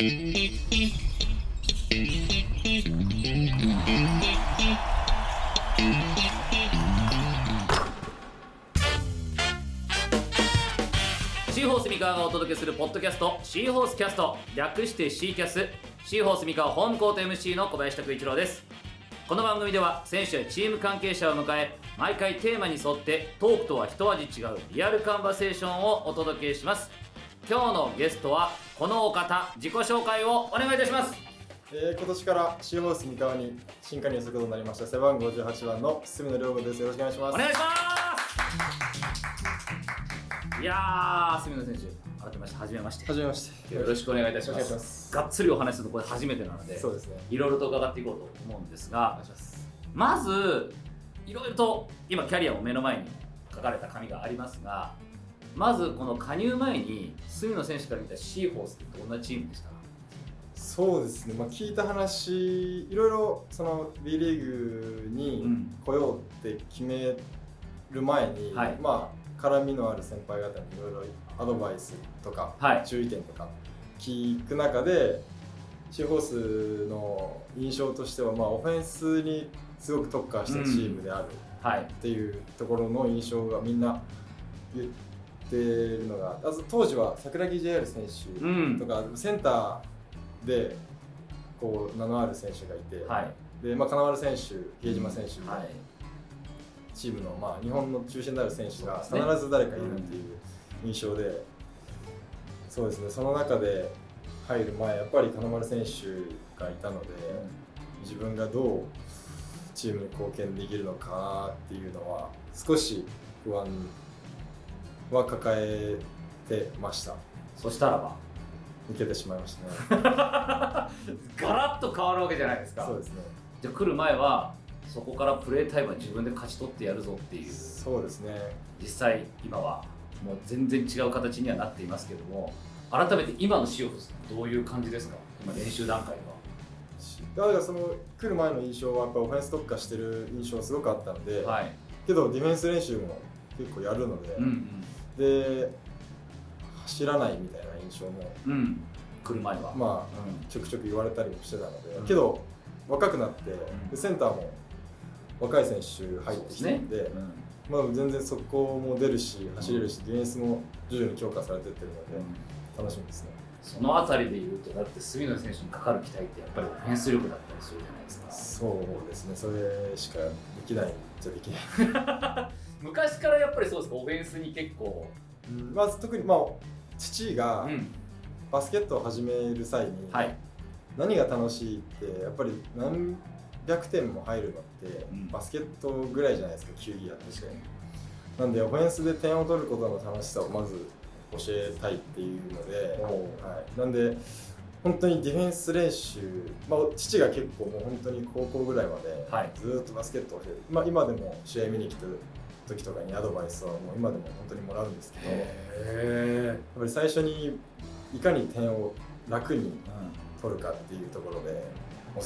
シーホース三河がお届けするポッドキャストシーホースキャスト。略してシーキャス。シーホース三河ホームコート MC の小林拓一郎です。この番組では選手やチーム関係者を迎え毎回テーマに沿ってトークとは一味違うリアルカンバセーションをお届けします。今日のゲストはこのお方自己紹介をお願いいたします。えー、今年からシーホース三河に新加入することになりました。背番号18番の住野涼子です。よろしくお願いします。お願いします。いやー住野選手改めまして初めまして。はじめましてよろしくお願いいたします。すがっつりお話するのこれ初めてなのでそうですね。いろいろと伺っていこうと思うんですおが願いします。まずいろいろと今キャリアを目の前に書かれた紙がありますがまずこの加入前に隅野選手から見たシーホースってどんなチームでしたか？そうですね。まあ聞いた話いろいろその B リーグにうん来ようって決める前に、はい。まあ絡みのある先輩方にいろいろアドバイスとか、はい。注意点とか聞く中でシーホースの印象としてはまあオフェンスにすごく特化したチームである、はい。っていうところの印象がみんな言ってるのが当時は桜木 JR 選手うん。とか、センターでこう名のある選手がいて、はい。でまあ、金丸選手比江島選手、はい。チームの、まあ、日本の中心になる選手が必ず誰かいるっていう印象で、そうですね。その中で入る前やっぱり金丸選手がいたので、自分がどうチームに貢献できるのかなっていうのは少し不安は抱えてました。そしたらば？抜けてしまいましたね。ガラッと変わるわけじゃないですか。そうですね。じゃあ来る前はそこからプレータイムは自分で勝ち取ってやるぞっていう。そうですね。実際今はもう全然違う形にはなっていますけども改めて今のシオフスどういう感じですか？今練習段階は。だからその来る前の印象はやっぱオフェンス特化してる印象すごくあったので、はい。けどディフェンス練習も結構やるので、うんで走らないみたいな印象もうん。うん来る前は。まあうん。ちょくちょく言われたりもしてたので、うん。けど若くなって、ん。でセンターも若い選手入ってきてるんでうん。まあ、全然速攻も出るし走れるし、ディフェンスも徐々に強化されてってるので、楽しみですね。そのあたりで言うとだって隅野選手にかかる期待ってやっぱりオフェンス力だったりするじゃないですか。そうですね。それしかできないじゃできない、昔からやっぱりそうですかオフェンスに結構。まず特にまあ父がん。バスケットを始める際に、はい。何が楽しいってやっぱり何百点も入るのって、うん。バスケットぐらいじゃないですか球技やっててなんでオフェンスで点を取ることの楽しさをまず教えたいっていうので、おはい、なんで本当にディフェンス練習、まあ、父が結構もう本当に高校ぐらいまではい。ずーっとバスケットを教えて、まあ、今でも試合見に来てる時とかにアドバイスはもう今でも本当にもらうんですけどやっへぱり最初にいかに点を楽に取るかっていうところで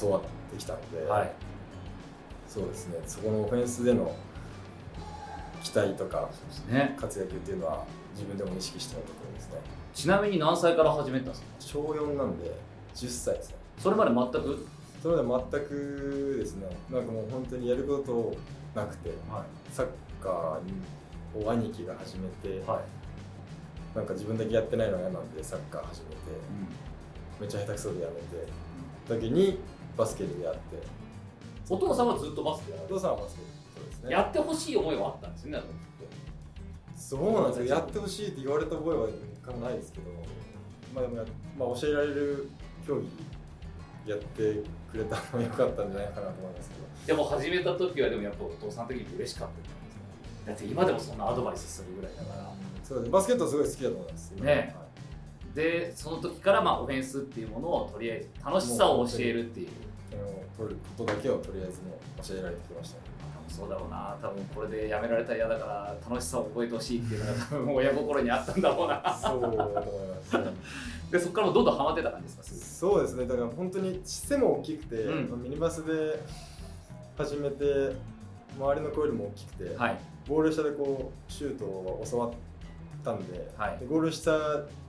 教わってきたので、えはい。そうですね。そこのオフェンスでの期待とか活躍っていうのは自分でも意識してるところですね。ちなみに何歳から始めたんですか？小4なんで10歳ですね。それまで全く？それでは全くですね。なんかもう本当にやることなくてはサッカーを兄貴が始めて、いはい。なんか自分だけやってないのが嫌なんでサッカー始めてめっちゃ下手くそでやめて時にバスケでやって。お父さんはずっとバスケやお父さんはバスケそうですね。やってほしい思いはあったんですよねそうなんですよ。やってほしいって言われた覚えは一回もないですけど、まあ、でもや、まあ、教えられる競技やってくれたのは良かったんじゃないかなと思いますけど。でも始めた時はでもやっぱお父さん的に嬉しかった。でだって今でもそんなアドバイスするぐらいだから。そうですバスケットはすごい好きだと思います。今。ね。はいでその時からまあオフェンスっていうものをとりあえず楽しさを教えるっていう。取ることだけをとりあえずもう教えられてきました。ね多分そうだろうな。多分これでやめられたら嫌だから楽しさを覚えてほしいっていうのが 多分親心にあったんだろうな。そうだと思います、でそこからどんどんハマってた感じですか？すそうですね。だから本当に背も大きくて、うん。まあミニバスで始めて周りの子よりも大きくて、ぐはいボール下でこうシュートを教わったんで,、はい。でゴール下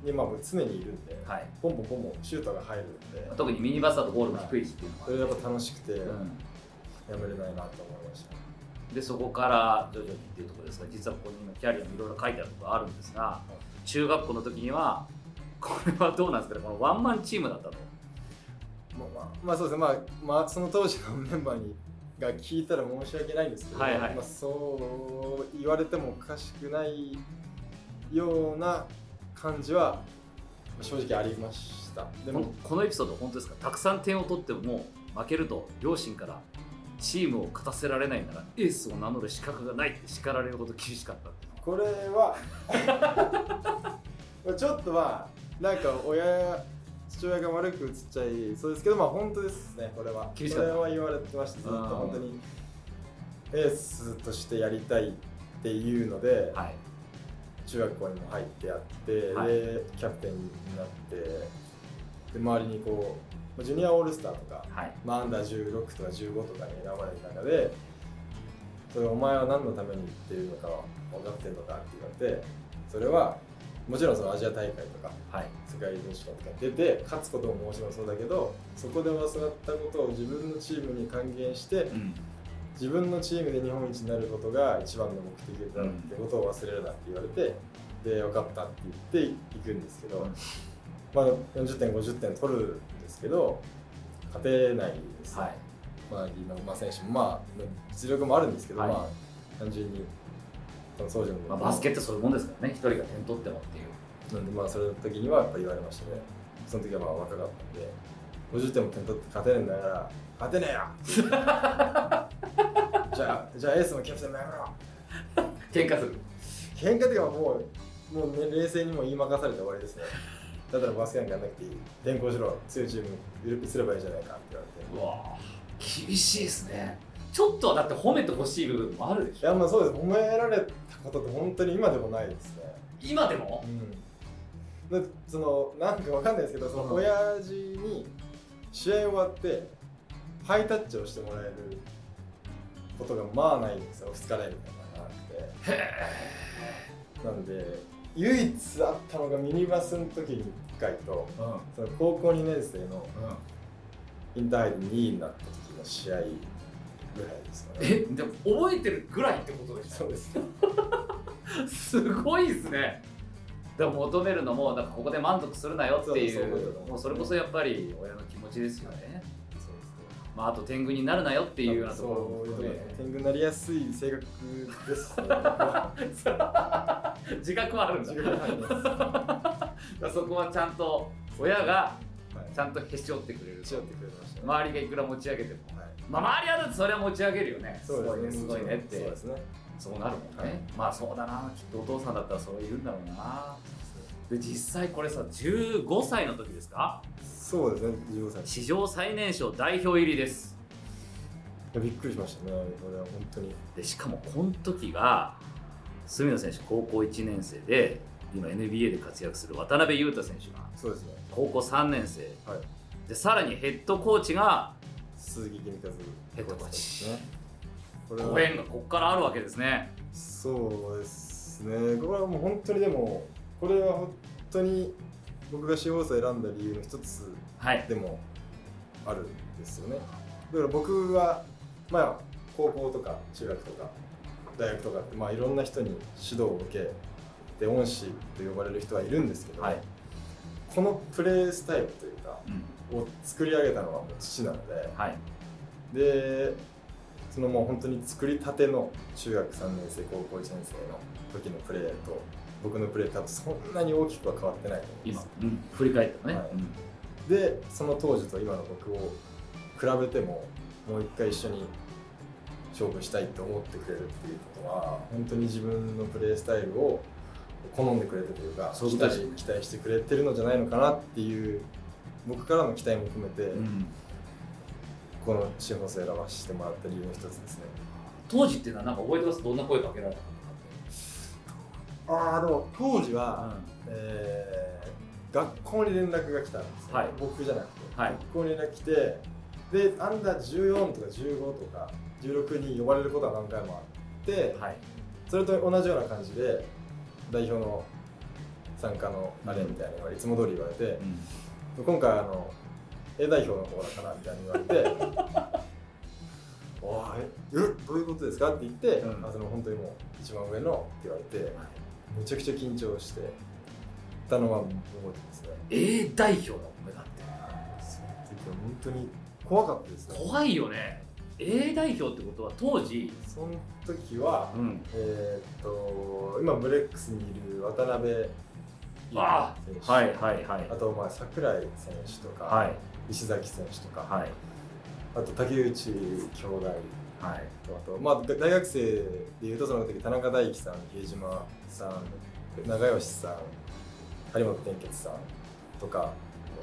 にまあ常にいるんで、はい。ポンポンポンポンシュートが入るんで。特にミニバスだとゴールも低いしっていうのがそれやっぱ楽しくて、うん。やめれないなと思いました。でそこから徐々にっていうところですが実はここに今キャリアもいろいろ書いてあることがあるんですが中学校の時にはこれはどうなんですかね？このワンマンチームだったと。まあまあ、まあそうですね、まあ、まあ、その当時のメンバーにが聞いたら申し訳ないんですけど、はいはい。まあ、そう言われてもおかしくないような感じはまあ正直ありました。でもこのエピソード本当ですか？たくさん点を取っても負けると両親からチームを勝たせられないならエースを名乗る資格がないって叱られるほど厳しかったこれはちょっとまあなんか親父親が悪く映っちゃいそうですけどまあ本当ですねこれは。厳しかった。これは言われてましたずっとうん本当に。エースとしてやりたいっていうので、はい。中学校にも入ってやって、はい。でキャプテンになってで周りにこうジュニアオールスターとか、はい。まあ、アンダー16とか15とかに選ばれる中でそれお前は何のために行ってるのか分かってるのかって言われてそれはもちろんそのアジア大会とかはい。世界選手権とかに出て勝つことももちろんそうだけどそこで教わったことを自分のチームに還元してうん。自分のチームで日本一になることが一番の目的だってことを忘れるなって言われて、で分かったって言っていくんですけど、まあ、40点50点取るんですけど勝てないです、はい。まあ、今馬選手もまあ実力もあるんですけど、はい。まあ単純にその当時の、まあ、バスケってそういうもんですからね。一人が点取ってもっていう。なんでまあそれの時にはやっぱ言われましたね。その時はまあ若かったんで。50点も点取って勝てねえんだから勝てねえよ。じゃあじゃあエースのキャプテンもやめろ。喧嘩する。喧嘩っていうかもうもう、ね、冷静にも言い任されて終わりですね。だったらバスケなんかやんなくていい。転校しろ強いチームにすればいいじゃないかって言われて。うわ厳しいですねちょっとはだって褒めてほしい部分もあるでしょ。いやまあそうです。褒められたことって本当に今でもないですね。今でも？うん。でそのなんかわかんないですけどその親父に試合終わってハイタッチをしてもらえることがまあないんですよ。2日連みたいなのがなくて。へなんで唯一あったのがミニバスの時に1回とえうん。その高校2年生のインターハイで2位になった時の試合ぐらいですかね。えでも覚えてるぐらいってことでしそうです。ょすごいですね。でも求めるのもなんかここで満足するなよっていそうそうそういうことうもうそれこそやっぱり親の気持ちですよね、そうですね。まあ、あと天狗になるなよっていうようなところも含め。で天狗になりやすい性格ですね。自覚はあるんだ。自分はあります。だからそこはちゃんと親がはい。ちゃんとへし折ってくれるしよってくれましたね。周りがいくら持ち上げても。はいまあ周りはだってそれは持ち上げるよね。すごいね。すごいねって。そうですね。そうなるもんね、はい。まあそうだな。きっとお父さんだったらそう言うんだろうな。で実際これさ15歳の時ですか？そうですね。15歳。史上最年少代表入りです。びっくりしましたね。これは本当に。でしかもこの時が隅野選手高校1年生で今 NBA で活躍する渡辺裕太選手がそうですね。高校3年生。はい。でさらにヘッドコーチが鈴木公和ヘッドコーチですねこれはご縁がここからあるわけですね。そうですね。これはもう本当にでもこれは本当に僕が司法を選んだ理由の一つはい。でもあるんですよね。だから僕はまあ高校とか中学とか大学とかってまあいろんな人に指導を受けて恩師と呼ばれる人はいるんですけど、はい。このプレースタイルというかうんを作り上げたのはもう父なので。はい。でそのもう本当に作りたての中学3年生高校1年生の時のプレーと僕のプレー多分そんなに大きくは変わってないと思うんで今す、うん、振り返ったね、はい。うん。でその当時と今の僕を比べてももう一回一緒に勝負したいと思ってくれるっていうことは本当に自分のプレースタイルを好んでくれてというか期待期待してくれてるのじゃないのかなっていう僕からの期待も含めて、うん。この司法生選ばせてもらった理由の一つですね。当時っていうのはなんか覚えてますどんな声かけられたああでも当時のは、かえー学校に連絡が来たんですよ、はい。僕じゃなくて、はい。学校に連絡来てでアンダー14とか15とか16に呼ばれることは何回もあって、うんはい。それと同じような感じで代表の参加のあれみたいなのがいつも通り言われてう、ん今回あの A 代表の方だからみたいに言われて「おいえどういうことですか?」って言って、うん。あその本当にもう一番上のって言われてめちゃくちゃ緊張してたのは覚えてますね。A 代表の目だってその時は本当に怖かったですね。怖いよね。A 代表ってことは当時、その時は、ん、えーっと今ブレックスにいる渡辺選あ。手はいはいはい。あとまあ櫻井選手とか、はい。石崎選手とか、はい。あと竹内兄弟はい。あとまあ大学生でいうとその時田中大輝さん比江島さん長吉さん張本天傑さんとか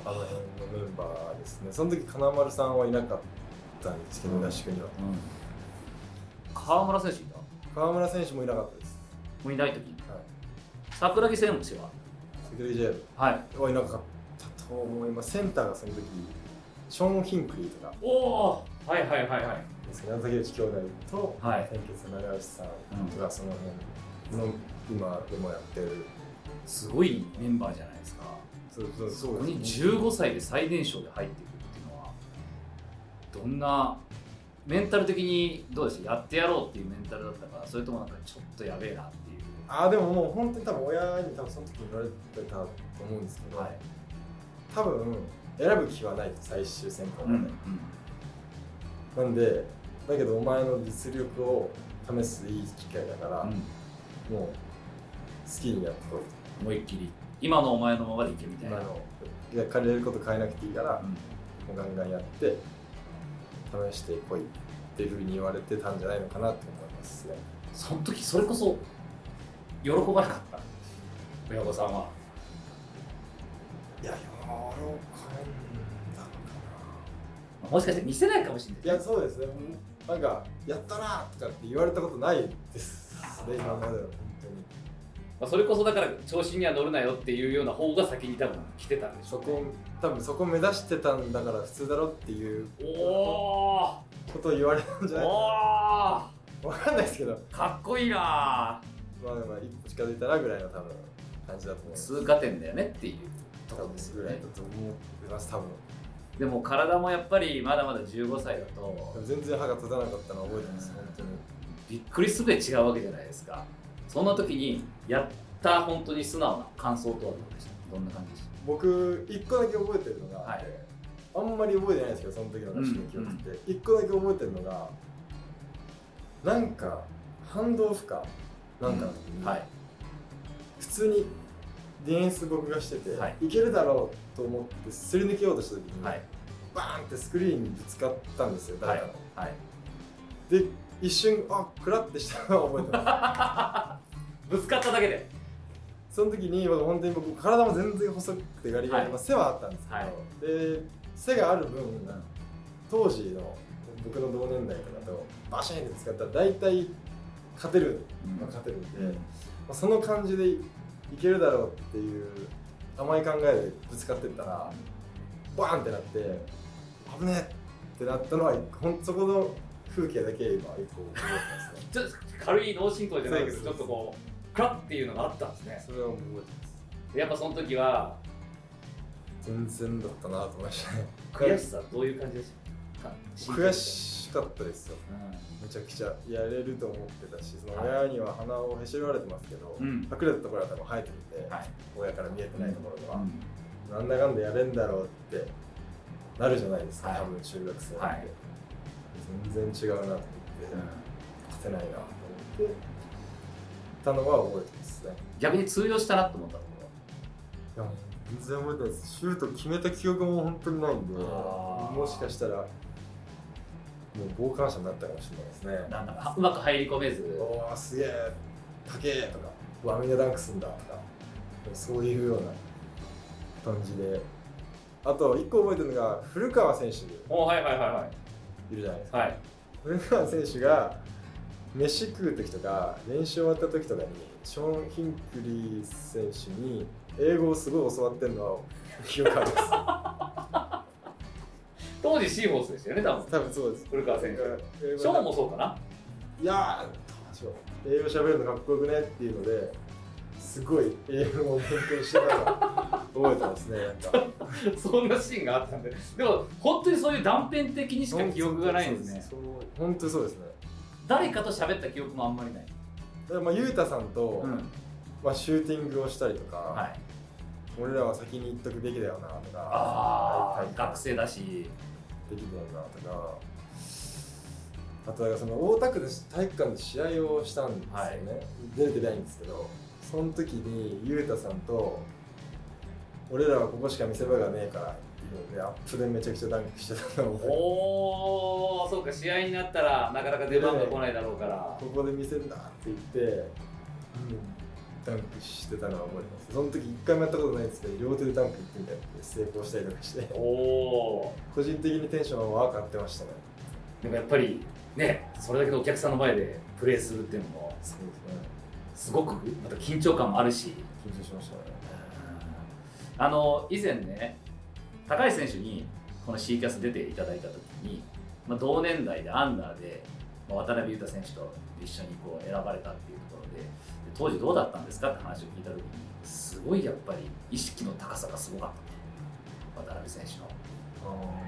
あの辺のメンバーですね。その時金丸さんはいなかったんですけど、うん合宿には。川村選手いた？川村選手もいなかったです、もういない時。はい、桜木選手は？セはいル。はい。なかったと思います。センターがその時ショーン・ヒンクリーとか。おおはいはいはいはい。ですけど竹内兄弟とはい。天傑の長吉さんがその辺の今でもやってる。すごいメンバーじゃないですか。そうそうそこにそうですね。15歳で最年少で入っていくっていうのはどんなメンタル的にどうでしたやってやろうっていうメンタルだったかそれともなんかちょっとやべえなってあーでももう本当に多分親に多分その時に言われてたと思うんですけど、はい。多分選ぶ気はないと最終選考まで、うんなんでだけどお前の実力を試すいい機会だから、うん。もう好きにやってこ思いっきり今のお前のままでいけみたいな、今の借りれること変えなくていいから、うん。もうガンガンやって試してこいっていうふうに言われてたんじゃないのかなと思いますね。その時それこそ喜ばなかった。親御さんは。いや喜んだのかもしかして見せないかもしれない。ないやそうですね。なんかやったなとかって言われたことないですね今までは本まあ、それこそだから調子には乗るなよっていうような方が先に多分来てたんでしょ当にそうこ多分そこ目指してたんだから普通だろっていうことを言われたんじゃないおおわかんないですけど。かっこいいなまあまあ一歩近づいたなぐらいの多分感じだと思います通過点だよねっていう。ところですよねぐらいだと思います多分。でも体もやっぱりまだまだ15歳だと全然歯が立たなかったのは覚えてます本当に。びっくりすべて違うわけじゃないですか。そんな時にやった本当に素直な感想とはどうでした？どんな感じでし僕一個だけ覚えてるのがはい。あんまり覚えてないんですけどその時の合宿の記憶って一、個だけ覚えてるのがなんか反動負荷なんかの時に、たはい。普通にディフェンス僕がしてて、はい。い、けるだろうと思ってすり抜けようとした時に、はい。バーンってスクリーンにぶつかったんですよ誰かの、はい。で一瞬あクラってしたのは覚えてます。ぶつかっただけで。その時に僕本当に僕体も全然細くてガリガリまあ、背はあったんですけど、はい。で背がある分当時の僕の同年代とかとバシーンって使ったら大体勝てる、まあ、勝てるんで、まあ、その感じでいけるだろうっていう甘い考えでぶつかってったらバーンってなって危ねえってなったのはほんそこの風景だけ今一個覚えてますね。ちょっと軽い脳震盪じゃないけどちょっとこうクラッっていうのがあったんですね。それは覚えてます。やっぱその時は全然だったなと思いましたね。悔しさどういう感じでしたか？悔しかったですよ。うめちゃくちゃ。やれると思ってたしその親には鼻をへし折られてますけど、うん。隠れたところは多分生えてるんで、んはい。親から見えてないところでは、うん。なんだかんだやれんだろうってなるじゃないですか、はい。多分中学生なんで、はい。全然違うなと思って、勝てないなと思ってたのは覚えてますね。逆に通用したなと思ったとこいやもう全然覚えてないです。シュート決めた記憶も本当にないんでもしかしたらもう傍観者になったかもしれないですね。ろなんだかうまく入り込めず。おーすげえ高えとか。うわみんなダンクすんだとか。そういうような感じで。あと1個覚えてるのが古川選手。いおはいはいはいはい。るじゃないですか、はい。古川選手が飯食う時とか練習終わった時とかにショーン・ヒンクリー選手に英語をすごい教わってるのは記憶ありま当時シーホースですよね多分。す多分そうです。古川選手。ショーンもそうかな？いや英語喋るのかっこよくねっていうのですごい英語を勉強してたの覚えてますねなんか。そんなシーンがあったんで。でも本当にそういう断片的にしか記憶がないんですね。本当にそうですね。誰かと喋った記憶もあんまりない、だからまあゆうたさんと、うん。まあ、シューティングをしたりとか、はい、俺らは先に行っとくべきだよなとか。学生だしできるよなとか。あとだからその大田区で体育館で試合をしたんですよね、はい。出れてないんですけどその時にゆうたさんと俺らはここしか見せ場がねえからっていうのでアップでめちゃくちゃダンクしてたのをおおそうか。試合になったらなかなか出番が来ないだろうから。ここで見せんだって言って、ダンクしてたのは覚えてます。その時一回もやったことないんですけど両手でダンク行ってみたいな成功したりとかして。おお個人的にテンションは上がってましたね。でもやっぱりねそれだけのお客さんの前でプレーするっていうのもそうですね。すごくまた緊張感もあるし。緊張しましたね。あの以前ね高橋選手にこの C キャス出ていただいた時に、まあ、同年代でアンダーで、まあ、渡辺裕太選手と一緒にこう選ばれたっていうところでで当時どうだったんですかって話を聞いた時にすごいやっぱり意識の高さがすごかったと渡辺選手の、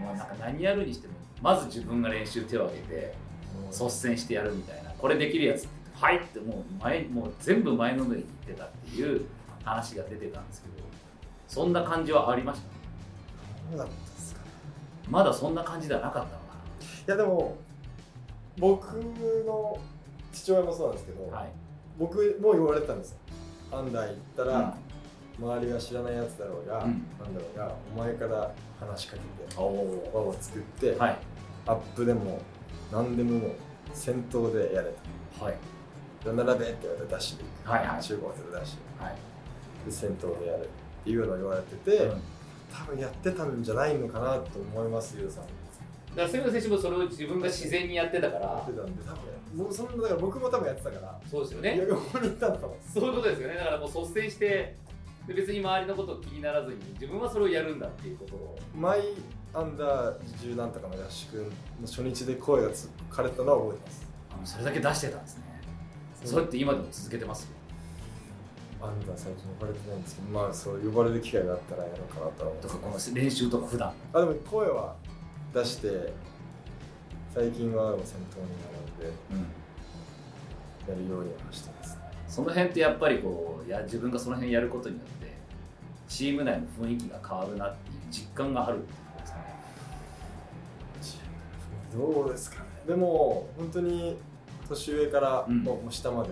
まあ、なんか何やるにしてもまず自分が練習手を挙げて率先してやるみたいなこれできるやつってはいってもう前もう全部前のめりに言ってたっていう話が出てたんですけどそんな感じはありました？どうだったんですかね。まだそんな感じではなかったのかいやでも僕の父親もそうなんですけど、なはい僕も言われてたんですよ。アンダー行ったら、周りが知らないやつだろうが、うん。なんだろうがお前から話しかけて輪を作って、はい。アップでも何でももう先頭でやれはい。と並べって言われてダッシュで行く、はいはい。中高生でダッシはい。ュで先頭でやるっていうのを言われてて、うん。多分やってたんじゃないのかなと思いますゆうさん。だから杉村選手もそれを自分が自然にやってたかやらってたんで多分僕そんなだから僕も多分やってたから。そうですよね。にいたんだと思う。そういうことですよね。だからもう率先してで別に周りのことを気にならずに自分はそれをやるんだっていうことを。マイアンダー10なんとかの合宿の初日で声がつかれたのは覚えてます。あのそれだけ出してたんですね。それって今でも続けてますアンダー最近呼ばれてないんですけどまあそう呼ばれる機会があったらやろうかなとは思いとかこの練習とか普段。あでも声は出して最近は先頭に並んでやるようにはしてます。その辺ってやっぱりこうや自分がその辺やることによってチーム内の雰囲気が変わるなっていう実感があるってことですかね。どうですかね。でも本当に年上からうん。もう下まで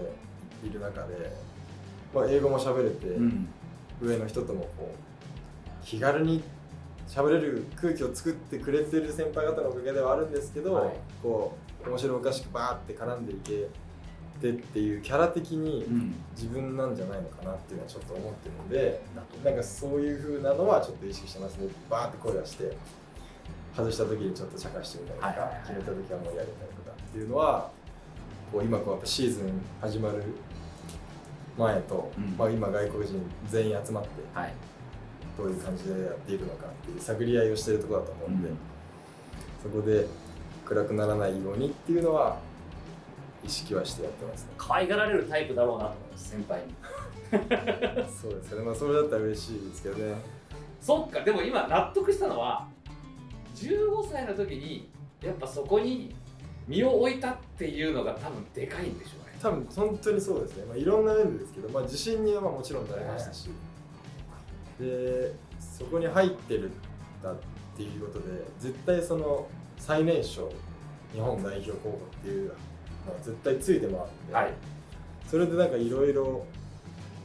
いる中で、まあ、英語も喋れて、うん。上の人ともこう気軽に喋れる空気を作ってくれてる先輩方のおかげではあるんですけど、はい。こう面白おかしくバーって絡んでいけてっていうキャラ的にうん。自分なんじゃないのかなっていうのはちょっと思ってるのでだとなんかそういう風なのはちょっと意識してますね。バーって声出して外した時にちょっと茶化してみたりとか、はいはいはい。決めた時はもうやれたりとかっていうのはこう今こうやっぱシーズン始まる前と、うん。まあ、今外国人全員集まってはい。どういう感じでやっていくのかっていう探り合いをしてるところだと思うんで、うん。そこで暗くならないようにっていうのは意識はしてやってますね。可愛がられるタイプだろうなと思います先輩に。そうです。ねまあそれだったら嬉しいですけどね。そっか。でも今納得したのは15歳の時にやっぱそこに身を置いたっていうのが多分でかいんでしょうね。多分本当にそうですね、まあ、いろんな面でですけど、まあ、自信にはまあもちろんなりましたし、でそこに入ってるんだっていうことで絶対その最年少日本代表候補っていうのは絶対ついて回るんで、はい、それでなんかいろいろ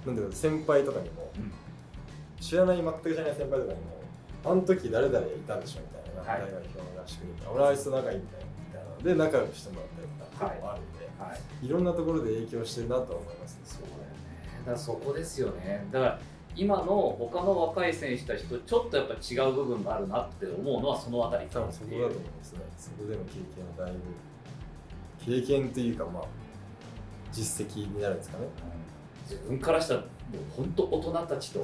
なんだろう先輩とかにもうん。知らない全く知らない先輩とかにもあの時誰々いたでしょみたいな、はい。大学表の合宿に俺はあいつと仲いいみたいなみたいなので仲良くしてもらったりとかはい結構あるんで、はい。いろんなところで影響してるなとは思いますね。そうだよね。だからそこですよね。だから今の他の若い選手たちとちょっとやっぱ違う部分があるなって思うのはそのあたり多分そこだと思いますね。そこでの経験はだいぶ経験というかまあ実績になるんですかね。自分からしたらもう本当大人たちと。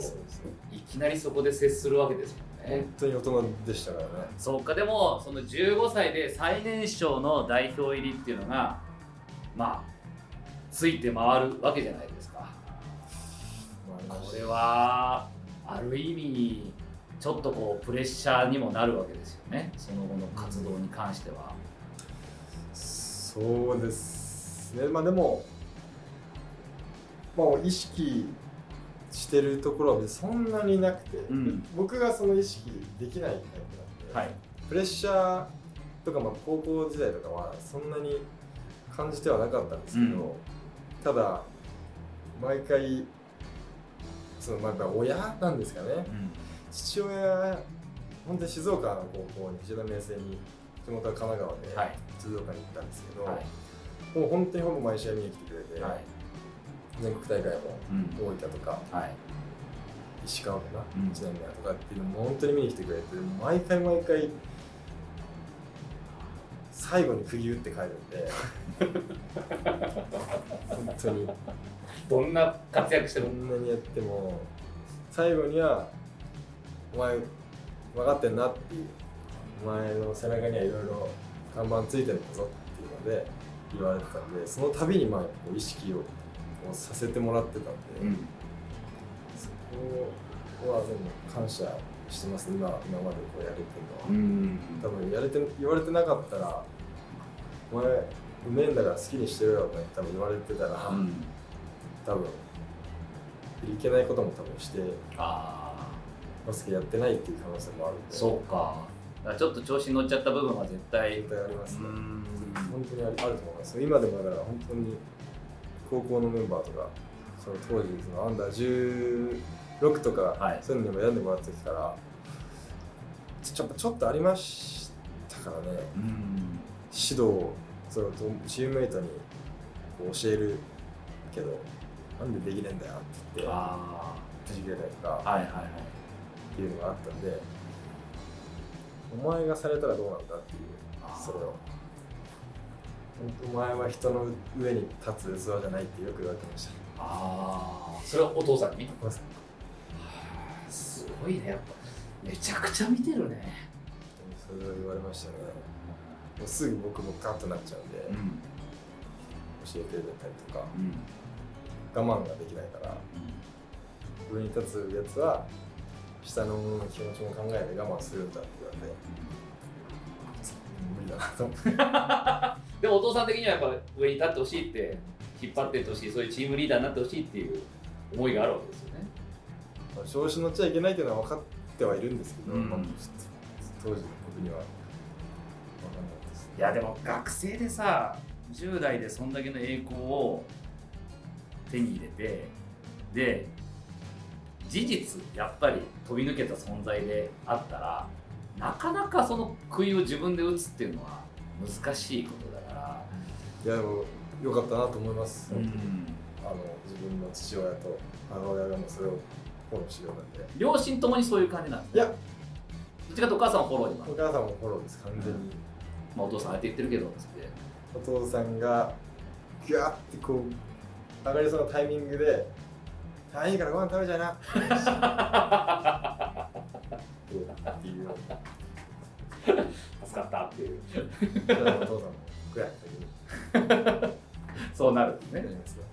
いきなりそこで接するわけですもんね本当に大人でしたからね。そうかでもその15歳で最年少の代表入りっていうのがまあついて回るわけじゃないですかこれはある意味ちょっとこうプレッシャーにもなるわけですよね。その後の活動に関しては。そうですね。まあでもまあ意識してるところはそんなになくて、うん。僕がその意識できないタイプなんで、はい。プレッシャーとかまあ高校時代とかはそんなに感じてはなかったんですけど、うん。ただ毎回そのまあ親なんですかね、うん父親本当に静岡の高校に藤田明誠に地元は神奈川ではい。静岡に行ったんですけど、はい。もう本当にほぼ毎試合見に来てくれて、はい。全国大会もうん。大分とかはい。石川かな、うん。1年目とかっていうのも本当に見に来てくれて毎回毎回最後に釘打って帰るんで 本当にどんな活躍してどもんなにやっても最後には「お前分かってんな」っていう「お前の背中にはいろいろ看板ついてるんだぞ」っていうので言われてたんでその度にまあ意識をこうさせてもらってたんで、うん。そこは全部感謝してます今今までこうやれてるのは。うん。多分やれて言われてなかったら「お前うめえんだから好きにしてるよ」って多分言われてたら、うん多分いけないことも多分してああバスケやってないっていう可能性もあるんで。そうか。ちょっと調子に乗っちゃった部分は絶対絶対ありますね、ん。本当にあると思います。今でもだから本当に高校のメンバーとかその当時そのアンダー16とか、はい。そういうのにも選んでもらった時からちょっとちょっとありましたからね。うん。指導そのとチームメイトに教えるけどなんでできねえんだよって言ってあくじけたりとかあはいはいはい。っていうのがあったんでお前がされたらどうなんだっていうそれを。本当お前は人の上に立つ器じゃないってよく言われてました。ああそれはお父さんに？まさにすごいねやっぱ。めちゃくちゃ見てるね。それを言われましたね。もうすぐ僕もガッとなっちゃうんで、ん。教えてくれたりとか。うん。我慢ができないから上に立つやつは下の者の気持ちも考えて我慢するんだって言われて無理だなと思って。でもお父さん的にはやっぱ上に立ってほしいって引っ張っていってほしいそういうチームリーダーになってほしいっていう思いがあるわけですよね。まあ調子乗っちゃいけないっていうのは分かってはいるんですけど、うん。まあ当時の僕には分かんないです。いやでも学生でさ10代でそんだけの栄光を手に入れてで事実やっぱり飛び抜けた存在であったらなかなかその杭を自分で打つっていうのは難しいことだから、いやでも良かったなと思います、うん。あの自分の父親と母親がもうそれをフォローしてくれたんで。両親ともにそういう感じなんですいや。どっちかとお母さんはフォローにお母さんもフォローです完全に、まあ、お父さんああやって言ってるけどつって。お父さんがギャーってこう上がりそうなタイミングで「大変いいからご飯食べちゃいな」っていう。助かったっていう。お父さんも「ぐや」先にそうなるんですね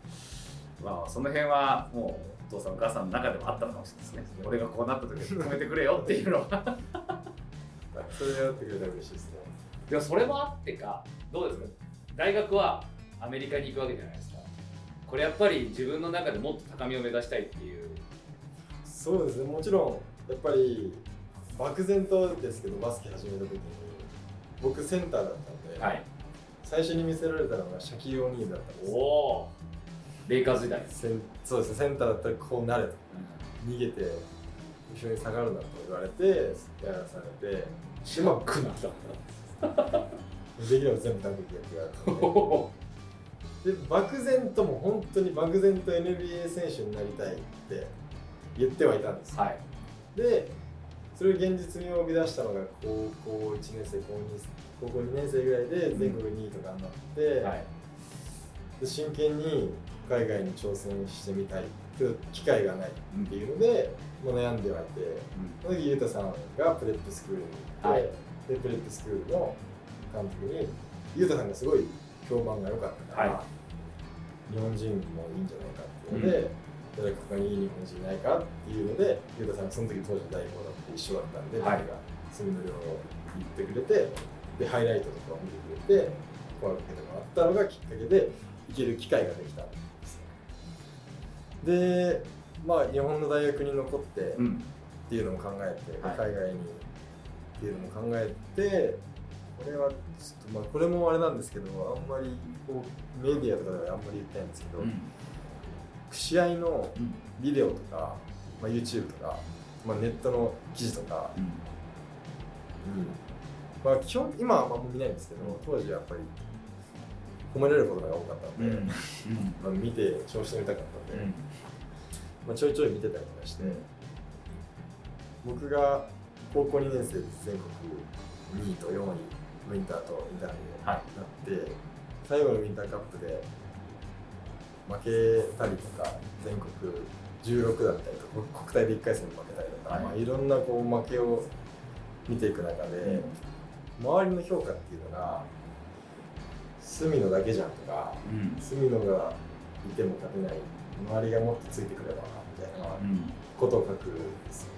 まあその辺はもうお父さんお母さんの中でもあったのかもしれないですね。俺がこうなった時は止めてくれよっていうのは。それやってくれたら嬉しいですね。でもそれもあってかどうですか？大学はアメリカに行くわけじゃないですかこれやっぱり自分の中でもっと高みを目指したいっていう。そうですね。もちろんやっぱり漠然とですけどバスケ始めた時に僕センターだったんで、はい。最初に見せられたのがシャキー・オニールだったんで。すおおレイカーズ時代。そうですね。センターだったらこうなれと。逃げて後ろに下がるなと言われてやらされて。シマックなんだできれば全部ダンクやって言われたんで漠然とも本当に漠然と NBA 選手になりたいって言ってはいたんです。よはい。でそれを現実に呼び出したのが高校1年生高 2, 高校2年生ぐらいで全国2位とかになって、はい。で真剣に海外に挑戦してみたいけど機会がないっていうので、もう悩んではいてその時裕太さんがプレップスクールに行って、はい。でプレップスクールの監督に裕太さんがすごい評判が良かったから、は日本人もいいんじゃないかっていうので、誰か他にいい日本人いないかっていうので裕太さんがその時当時の代表だって一緒だったんで、はい。僕が住の寮を言ってくれてでハイライトとかを見てくれて声をかけてもらったのがきっかけで行ける機会ができたんですよ。でまあ日本の大学に残って、うんっていうのも考えて、はい。海外にっていうのも考えてこれはちょっとまあこれもあれなんですけどあんまりこうメディアとかではあんまり言ってないんですけど、うん。試合のうんビデオとか、まあ、YouTube とか、まあ、ネットの記事とか、うん。まあ、基本今はあんま見ないんですけど当時はやっぱり褒められることが多かったんで、うん。まあ、見て調子乗りたかったんで、うん。まあ、ちょいちょい見てたりとかして、僕が高校2年生で全国2位と4位ウィンターとインターハイはいでなって、最後のウィンターカップで負けたりとか全国16だったりとか国体で1回戦で負けたりとか、はい。いまあ、いろんなこう負けを見ていく中で、周りの評価っていうのが隅野だけじゃんとかうん。隅野がいても勝てない周りがもっとついてくればなみたいなうん。ことを書くんですよ。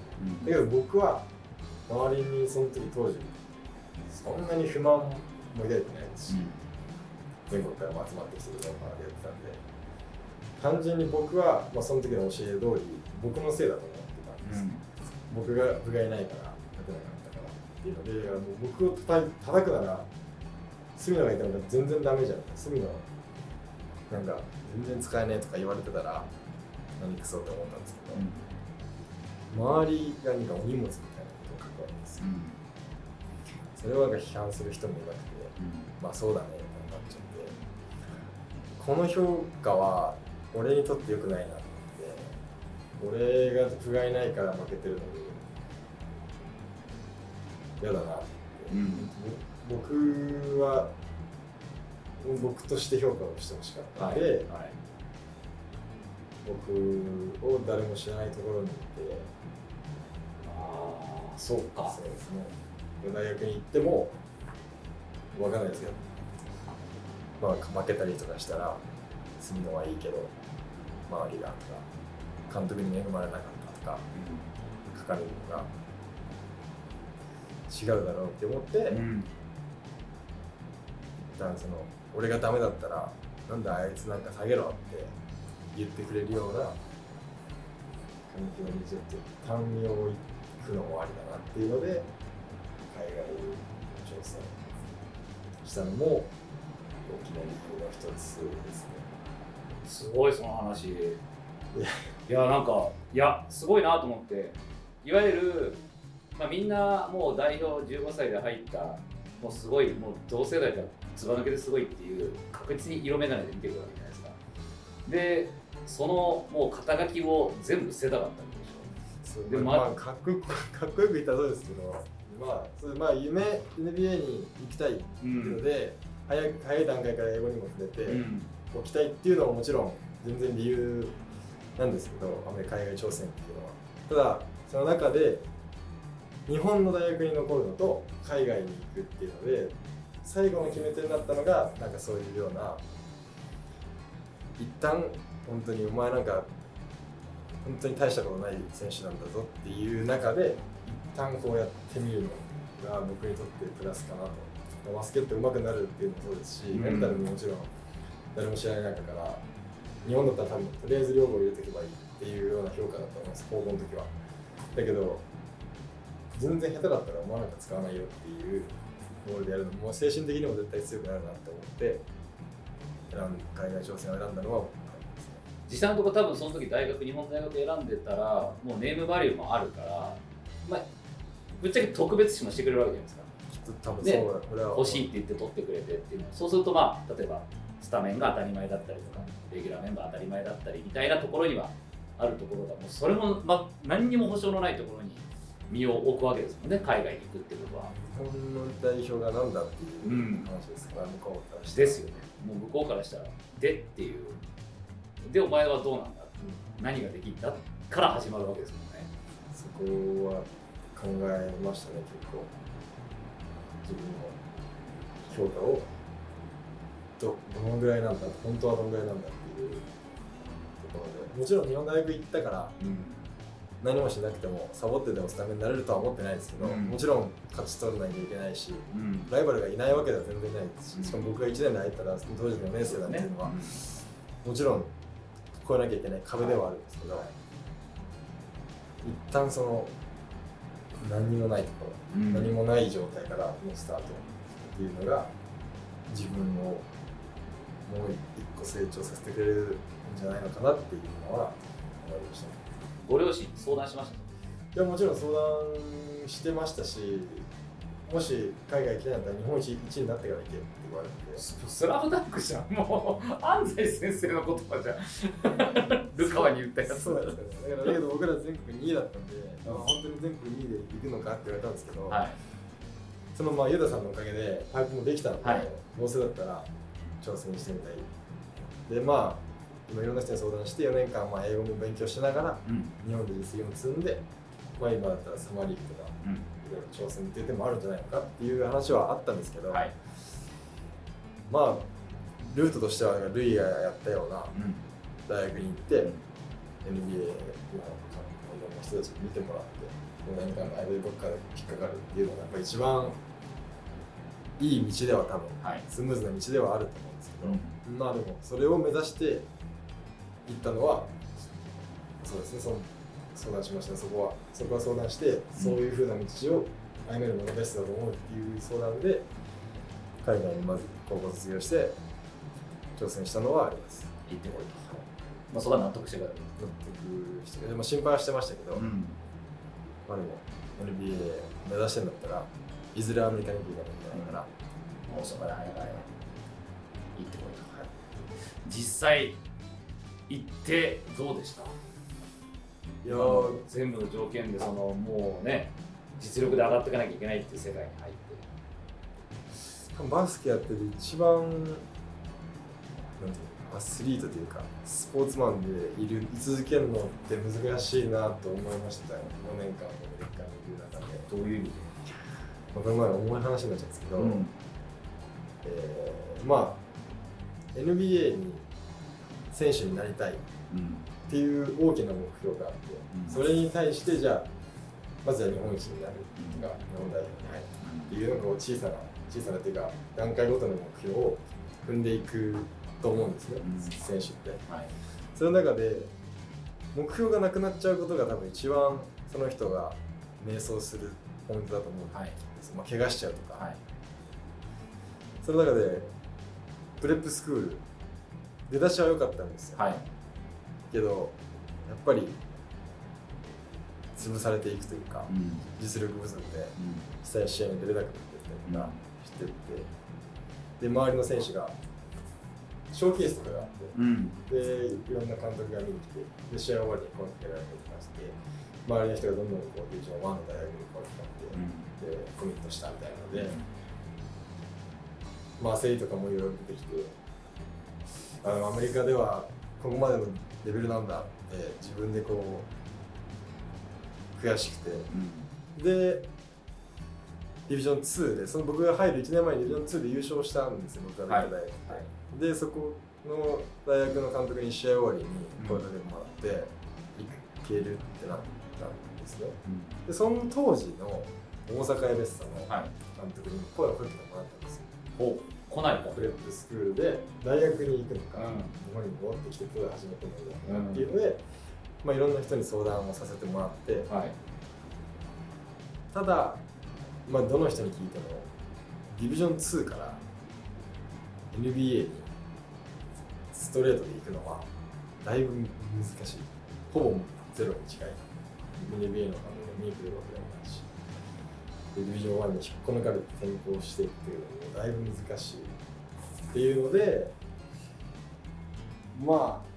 だけど僕は周りにその時当時そんなに不満も抱いてないです。し、全国からも集まってきてるメンバーでやってたんで。単純に僕は、まあ、その時の教え通り僕のせいだと思ってたんです、僕が部がいないから勝てなかったから。っていうので僕を叩い叩くなら隅野がいたのが全然ダメじゃん隅野なんか全然使えねえとか言われてたら何くそって思ったんですけど、周りが何かお荷物みたいなことを書くわけですよそれをなんか批判する人もいなくてまあそうだねみたいになっちゃって。この評価は俺にとって良くないなって俺が不甲斐ないから負けてるのに嫌だなって、うん。僕は僕として評価をしてほしかったんで、はい僕を誰も知らないところにいてああそうか。そうですね大学に行っても分かんないですけど、まあ、負けたりとかしたら住むのはいいけど周りがとか監督に恵まれなかったとか書かれるのが違うだろうって思って、うん。一旦その俺がダメだったらなんだあいつなんか下げろって言ってくれるような環境にちょっと単身を置くのもありだなっていうので海外挑戦したのも大きな理由の一つですね。すごいその話。いや。なんかいやすごいなと思って。いわゆる、まあ、みんなもう代表15歳で入ったもうすごいもう同世代からずば抜けですごいっていう確実に色眼鏡で見てるわけじゃないですか。でそのもう肩書きを全部捨てたかったんでしそうでもまあ、かっこよく かっこよく言ったらそうですけど、まあ、それまあ夢 NBA に行きたいってょいうので、早い早い段階から英語にも触れて、うん。おきたいっていうのはもちろん全然理由なんですけどアメリカ海外挑戦っていうのは。ただその中で日本の大学に残るのと海外に行くっていうので最後の決め手になったのがなんかそういうような一旦本当にお前なんか本当に大したことない選手なんだぞっていう中で一旦こうやってみるのが僕にとってプラスかなと。バスケット上手くなるっていうのもそうですし、うん。メンタルももちろん誰も知らない中から日本だったら多分とりあえず両方入れておけばいいっていうような評価だったと思います高校の時は。だけど全然下手だったらお前なんか使わないよっていうボールでやるのも精神的にも絶対強くなるなって思って選ん海外挑戦を選んだのは僕実際のところ多分その時大学日本大学選んでたらもうネームバリューもあるからまあぶっちゃけ特別視もしてくれるわけじゃないですか。多分ねそうだ、これは。欲しいって言って取ってくれてっていうのそうするとまあ例えばスタメンが当たり前だったりとかレギュラーメンバー当たり前だったりみたいなところにはあるところがもうそれも、まあ、何にも保証のないところに身を置くわけですもんね海外に行くってことは。日本の代表がなんだっていううん話ですから、向こうからしてですよね。もう向こうからしたらでっていう。でお前はどうなんだ何ができんだから始まるわけですもんね。そこは考えましたね結構。自分の評価を。どどのぐらいなんだ本当はどのぐらいなんだっていうとところで。もちろん日本大学行ったからうん。何もしなくてもサボってでもスタメンになれるとは思ってないですけど、うんもちろん勝ち取らなきゃいけないしうん。ライバルがいないわけでは全然ないですうん。ししかも僕が1年で入ったら当時の4年生だっていうのは、もちろん超えなきゃいけない壁ではあるんですけど、一旦その何にもないところ、うん。何もない状態からのスタートっていうのが自分をもう一個成長させてくれるんじゃないのかなっていうのは思いました。ね。ご両親に相談しました？いやもちろん相談してましたしもし海外行きたいんだったら日本一一になってから行け言われて。スラムダンクじゃん。もう安西先生の言葉じゃん。ルカワに言ったやつ。そうですよね。だからだけど僕ら全国2位だったんで、まあ、本当に全国2位で行くのかって言われたんですけど、はい。そのまあユダさんのおかげでパイプもできたので、はい。どうせだったら挑戦してみたい。でまあ今いろんな人に相談して4年間まあ英語も勉強しながらうん。日本で実績も積んで、まあ、今だったらサマーリーグとかうん。いろいろ挑戦っていう手もあるんじゃないのかっていう話はあったんですけど、はいまあルートとしてはルイがやったようなうん大学に行って NBA のいろんな人たちに見てもらって4年間の間でどっかで引っかかるっていうのがやっぱ一番いい道では多分はい。スムーズな道ではあると思うんですけど、うん。まあでもそれを目指して行ったのはそうですねその相談しました。そこはそこは相談して、そういうふうな道を歩めるのがベストだと思うっていう相談で海外にまず高校卒業して挑戦したのはあります。行ってこいと。まあそこは納得してくれる納得してでも心配はしてましたけど、ん。まあでも NBA 目指してんだったらいずれアメリカに行くかもしれないから、もうそこで早々行ってこいと。実際行ってどうでした？いや全部の条件でそのもうね実力で上がっていかなきゃいけないっていう世界に入ってバスケやってる一番なんていうのアスリートというかスポーツマンでいる居続けるのって難しいなと思いましたよ。4年間アメリカにいる中で、どういう意味で。まあ、これまで重い話になっちゃうんですけど、うん。えーまあ NBA に選手になりたいっうんていう大きな目標があって、うん。それに対してじゃあまずは日本一になるとか、日本代表に入るっていうのが小さな小さなっていうか段階ごとの目標を踏んでいくと思うんですね、うん。選手って。はい。その中で目標がなくなっちゃうことが多分一番その人が迷走するポイントだと思うんはい。です、まあ、怪我しちゃうとか、はい。その中でプレップスクール出だしは良かったんですよ、はい。けどやっぱり潰されていくというか、うん。実力不足でうん。実際試合に出れなくなってったりとかしてってで周りの選手がショーケースとかがあってうん。でいろんな監督が見に来てで試合終わりに声かけられたりとかして周りの人がどんどんこうディビジョン1の大学に声かかって、でコミットしたみたいなので、まあ焦りとかもいろいろ出てきてあのアメリカではここまでのレベルなんだって自分でこう悔しくてでディビジョン2でその僕が入る1年前にディビジョン2で優勝したんですよ僕がアメリカ大学で、でそこの大学の監督に試合終わりに声かけてもらって、いけるってなったんですね。でその当時の大阪エベッサのはい。監督に声をかけてもらったんですよ。お来ないとプレップスクールで大学に行くのか、うん。日本に戻ってきてプロで始めてみるのかっていうので、まあ、いろんな人に相談をさせてもらって。はい。ただ、まあ、どの人に聞いてもディビジョン2から NBA にストレートで行くのはだいぶ難しい。ほぼゼロに近い。NBA の監督が見に来るわけでもないし。でディビジョン1に引っこ抜かれて転向していくっていうのもだいぶ難しいっていうのでまあ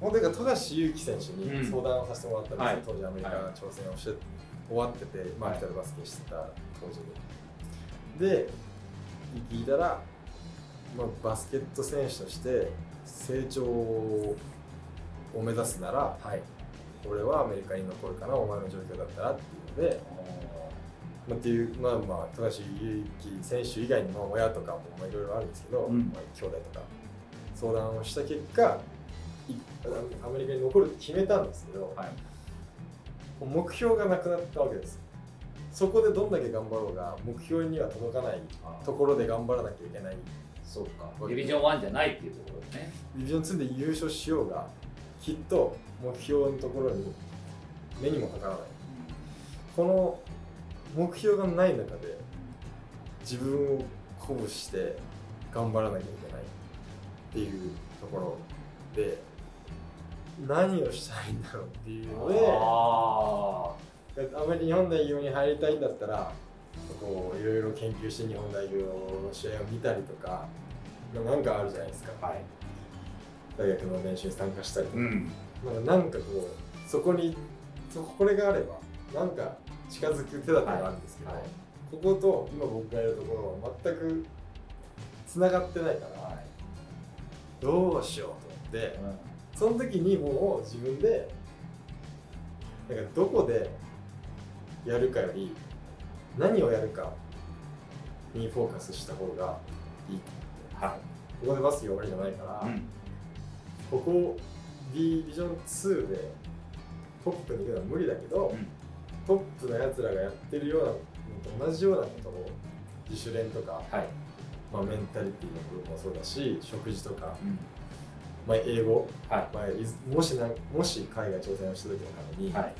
本当に富樫勇樹選手に相談をさせてもらったんですよ、はい。当時アメリカの挑戦をして終わってて、まあ、秋田でバスケしてた当時に。で聞いたら、まあ、バスケット選手として成長を目指すならはい。俺はアメリカに残るかなお前の状況だったらっていうので、まあ、っていうまあまあ富樫勇樹選手以外にも親とかもまあいろいろあるんですけど、うん。まあ、兄弟とか相談をした結果いアメリカに残るって決めたんですけど、はい目標がなくなったわけです。そこでどんだけ頑張ろうが目標には届かないところで頑張らなきゃいけない。そうか。ディビジョン1じゃないっていうところでね。ディビジョン2で優勝しようがきっと目標のところに目にもかからない。この目標がない中で自分を鼓舞して頑張らなきゃいけないっていうところで何をしたいんだろうっていうのでああまり日本代表に入りたいんだったらこういろいろ研究して日本代表の試合を見たりとかなんかあるじゃないですか。あはい。大学の練習に参加したりとか,、ん。なんかこうそこにそこれがあればなんか近づく手立てがあるんですけど、はい。ここと今僕がいるところは全くつながってないから、はい。どうしようと思ってその時にもう自分でなんかどこでやるかより何をやるかにフォーカスした方がいいはここでバスケ終わりじゃないから、いうん。ここ D ビジョン2でトップに行くのは無理だけど、うん。トップのやつらがやってるようなのと同じようなことを自主練とか、はい。まあ、メンタリティの部分もそうだし食事とか、うんまあ、英語、はい。まあ、もしなもし海外挑戦をした時のために、はい。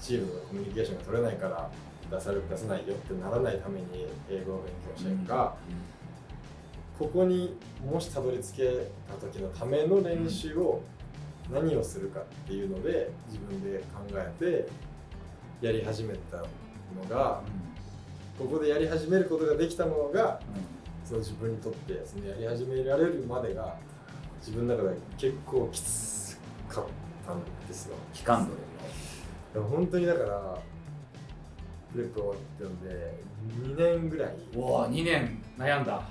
チームのコミュニケーションが取れないから出され出さないよってならないために英語を勉強したりとか、ここにもしたどり着けた時のための練習を何をするかっていうので自分で考えてやり始めたのがここでやり始めることができたのがその自分にとってそのやり始められるまでが自分の中で結構きつかったんですよ。期間どれでも。本当にだからプレップ終わってるんで2年ぐらい。おお2年悩んだ。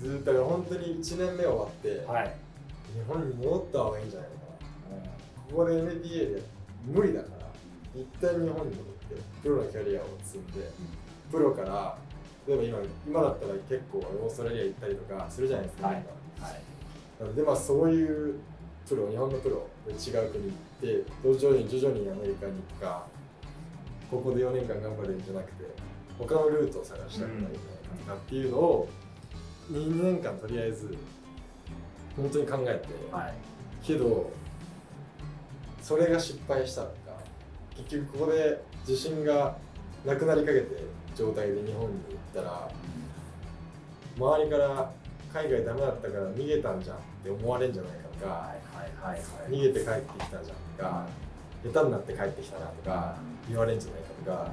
ずっと本当に1年目終わって、はい。日本に戻った方がいいんじゃないのかな。ここで NBA で無理だから一旦日本に戻ってプロのキャリアを積んでプロから例えば今今だったら結構オーストラリア行ったりとかするじゃないですか、はい。今はいなのでまあそういうプロ日本のプロで違う国行って徐々に徐々にアメリカに行くかここで4年間頑張るんじゃなくて他のルートを探したらいいんじゃないかっていうのを2年間とりあえず本当に考えて、はい。けどそれが失敗したのか結局ここで自信がなくなりかけて状態で日本に行ったら周りから海外ダメだったから逃げたんじゃんって思われるんじゃないかとかはいはいはい逃げて帰ってきたんじゃんとか下手になって帰ってきたなとか言われるんじゃないかとか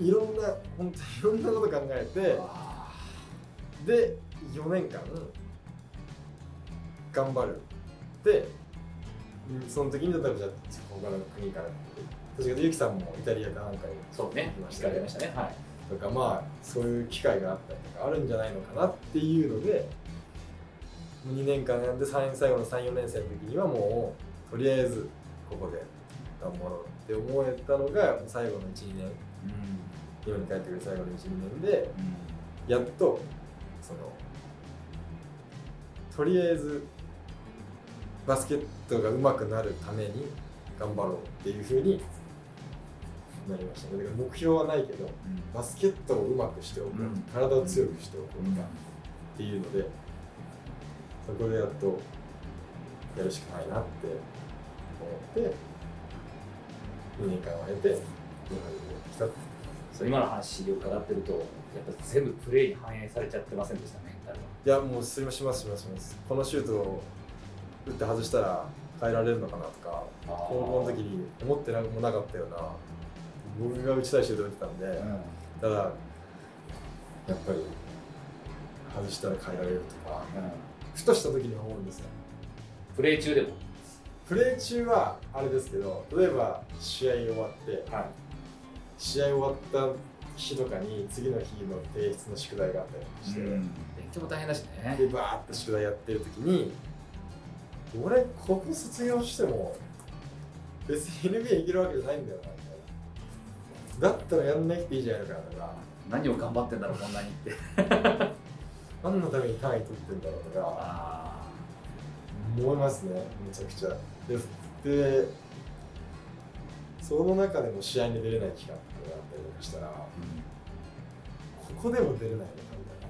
いろんな本当にいろんなこと考えてあで4年間頑張るでその時に例えばじゃあ他の国から確かゆきさんもイタリアかなんかにーそうね。行きまし聞かれましたね。はいとかまあそういう機会があったりとかあるんじゃないのかなっていうので2年間やんで最最後の34年生の時にはもうとりあえずここで頑張ろうって思えたのが最後の12年。日本に帰ってくる最後の12年でやっとそのとりあえずバスケットが上手くなるために頑張ろうっていうふうになりましたね。だから目標はないけどバスケットを上手くしておく、うん。体を強くしておくとかっていうのでそこでやっとやるしかないなって思って2年間を経て日本に戻ってきたそう今の話を伺ってるとやっぱ全部プレーに反映されちゃってませんでしたね彼はいやもうすりましますしますします。このシュートを打って外したら変えられるのかなとか高校の時に思ってなもなかったような僕が打ちたいシュート打ってたんで、ただやっぱり外したら変えられるとかふとした時に思うんですよ。プレー中でも。プレー中はあれですけど例えば試合終わってはい。試合終わった日とかに次の日の提出の宿題があったりして、勉強も大変だしね。でバーって宿題やってる時に俺ここ卒業しても別に NBA 行けるわけじゃないんだよなみたいなだったらやんなくていいじゃないのかとか。何を頑張ってんだろうこんなにって。何のために単位取ってんだろうとか。あ思いますねめちゃくちゃ。ででその中でも試合に出れない期間があったりとかしたらここでも出れないのかみた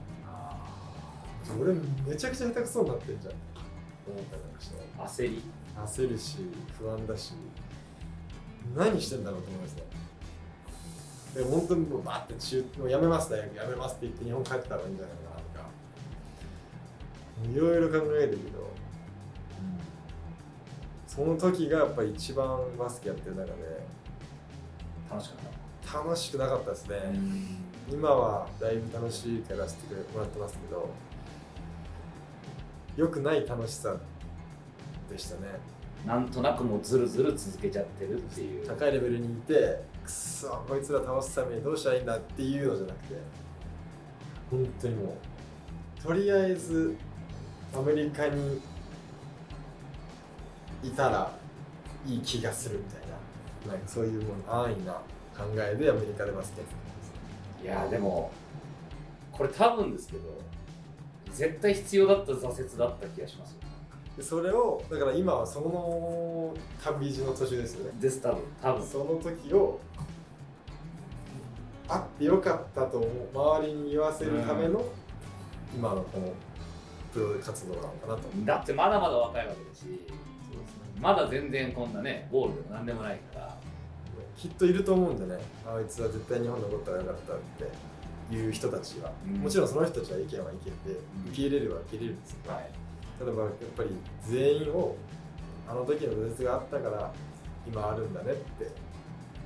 いな。俺めちゃくちゃ下手くそになってんじゃん。って思ったりとかして。焦り。焦るし不安だし。何してんだろうと思いますねで本当にもうバーって中もうやめます大学やめますって言って日本帰ったらいいんじゃないかなとか。いろいろ考えるけど、その時がやっぱり一番バスケやってる中で楽しかった。楽しくなかったですね、今はだいぶ楽しいからしてもらってますけど良くない楽しさでしたね。なんとなくもうずるずる続けちゃってるっていう。高いレベルにいてくそこいつら倒すためにどうしたらいいんだっていうのじゃなくて。本当にもうとりあえずアメリカにいたらいい気がするみたいななんかそういうもう安易な考えでアメリカでバスケやっていやーでもこれ多分ですけど絶対必要だった挫折だった気がしますよ。それをだから今はその旅路の途中ですよね。です多分多分。その時をあってよかったと思う周りに言わせるための、今のこのプロ活動なのかなと。だってまだまだ若いわけだしまだ全然こんなねゴールでも何でもないから。きっといると思うんでねあいつは絶対日本残ったらよかったっていう人たちは、うん。もちろんその人たちは意見は意見でうん受け入れるは受け入れるんですけど、はい例えばやっぱり全員をあの時の挫折があったから今あるんだねって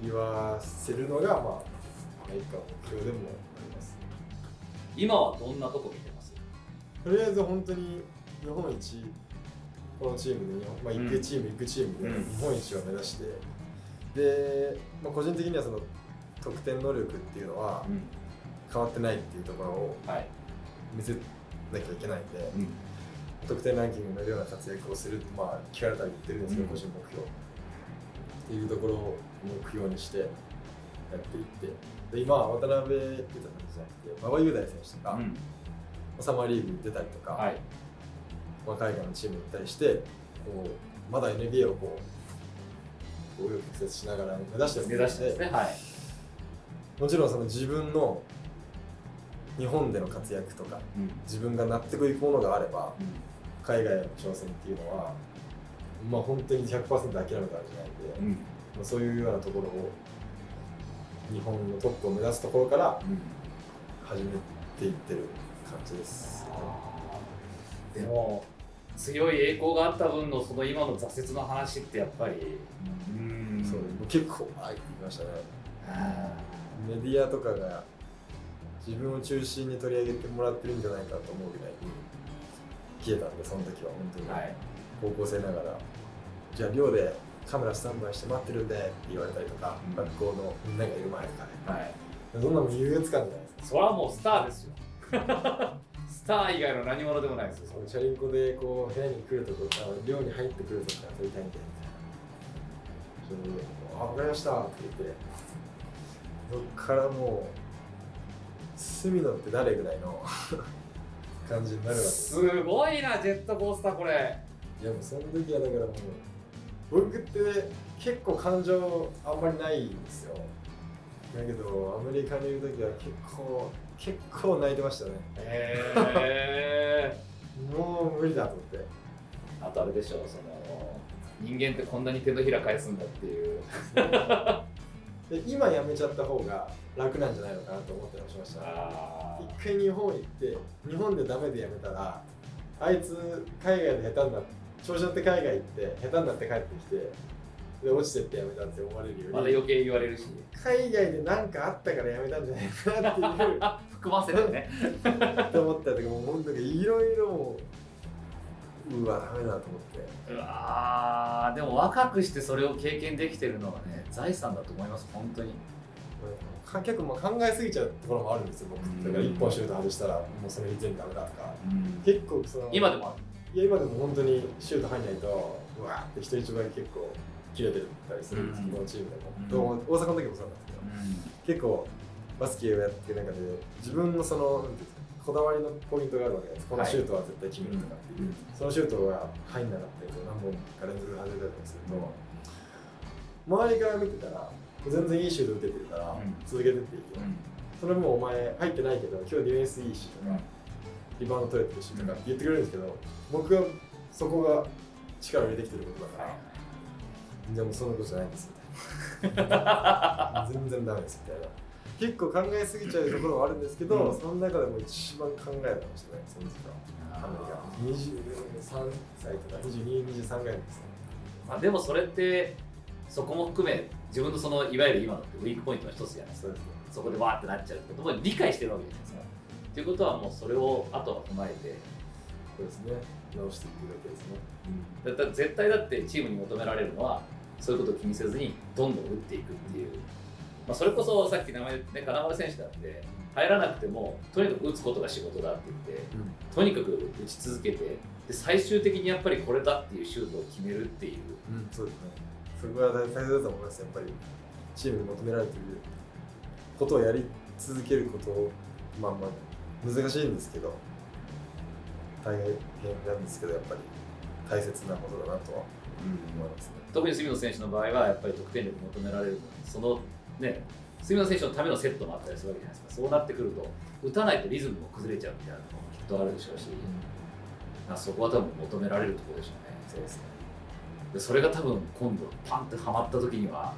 言わせるのがまあアメリカの目標でもあります。今はどんなとこ見てます？とりあえず本当に日本一このチームで日本、まあ、うん。行くチーム行くチームでうん。日本一を目指して、で、まあ、個人的にはその得点能力っていうのはうん。変わってないっていうところをはい、見せなきゃいけないんで、うん得点ランキングに乗るような活躍をするって、まあ、聞かれたら言ってるんですけど、うん。個人目標。っていうところを目標にしてやっていって。で今渡辺裕太さんじゃなくて馬場雄大選手とか、うん。サマーリーグに出たりとか、はい。まあ、海外のチームに行ったりしてこうまだ NBA をこう紆余曲折しながら目指してる目指してですね。はい。もちろんその自分の日本での活躍とかうん。自分が納得いくものがあれば海外への挑戦っていうのはまあ本当に100%諦めたわけじゃないんで、うん。うんまあ、そういうようなところを日本のトップを目指すところから始めていってる感じです、でも強い栄光があった分のその今の挫折の話ってやっぱりうん。そう結構あって言いましたね。メディアとかが自分を中心に取り上げてもらってるんじゃないかと思うぐらいに消えたんでその時は本当に、はい。高校生ながらじゃあ寮でカメラスタンバイして待ってるんでって言われたりとか、うん。学校のみんながいる前とかはい。でそんなの優越感じゃないですかそれはもうスターですよ。スター以外の何者でもないですよ。チャリンコでこう部屋に来るとこあ寮に入ってくるとか撮りたいんでみたいな。あ分かりました」って言ってそっからもう隅野って誰ぐらいの感じになるわけ。ですすごいなジェットコースターこれ。いやもうその時はだからもう僕って結構感情あんまりないんですよ。だけどアメリカにいる時は結構結構泣いてましたね。へえもう無理だと思って。あとあれでしょその人間ってこんなに手のひら返すんだっていうで今辞めちゃった方が楽なんじゃないのかなと思ったりもしましたあ一回日本行って日本でダメで辞めたらあいつ海外で下手になって調子乗って海外行って下手になって帰ってきてで落ちてって辞めたって思われるよりまだ余計言われるし。海外で何かあったから辞めたんじゃないかなっていう 含ませてね。って思ったりとかもう本当にいろいろもううわダメだと思って。うわーでも若くしてそれを経験できてるのはね財産だと思います本当に。か結構まあ考えすぎちゃうところもあるんですよ僕。だから一本シュート外したらもうその日全部ダメだとか結構その今でもあいや今でも本当にシュート入んないとうわーって人一倍結構切れてたりするんですうん。このチームでも、大阪の時もそうなんですけど。る結構バスケをやってる中で自分のそのなんていうんですかこだわりのポイントがあるわけです。このシュートは絶対決めるとかっていう、そのシュートが入んなかったりとか何本か連続で外れたりとかすると、周りから見てたら全然いいシュート打ててるから続けてっていいけど、それもお前入ってないけど今日ディフェンスいいしとか、リバウンド取れてるしとかって言ってくれるんですけど僕はそこが力を入れてきてることだから、じゃあもうそんなことじゃないんですみたいな全然ダメですみたいな結構考えすぎちゃうところもあるんですけど、うん。その中でも一番考えたかもしれないその時間アメリカ23歳とか2223ぐらいですね。まあ、でもそれってそこも含め自分のそのいわゆる今のウィークポイントの一つじゃないですか。ね。そこでわーってなっちゃうってことも理解してるわけじゃないですか。ということはもうそれをあとは踏まえてそうですね。直していくだけですね、だったら絶対だってチームに求められるのはそういうことを気にせずにどんどん打っていくっていう、まあ、それこそさっき名前ね金丸選手だって入らなくてもとにかく打つことが仕事だって言ってとにかく打ち続けてで最終的にやっぱりこれだっていうシュートを決めるっていううん、そうですね。そこが大切だと思います、やっぱり。チームに求められていることをやり続けることを、まあまあ、難しいんですけど、大変なんですけど、やっぱり大切なことだなとは思いますね。特に隅野選手の場合はやっぱり得点力求められるそのね隅野選手のためのセットもあったりするわけじゃないですかそうなってくると打たないとリズムも崩れちゃうみたいなのもきっとあるでしょうし、まあそこは多分求められるところでしょうねそうですね。でそれが多分今度パンってはまった時には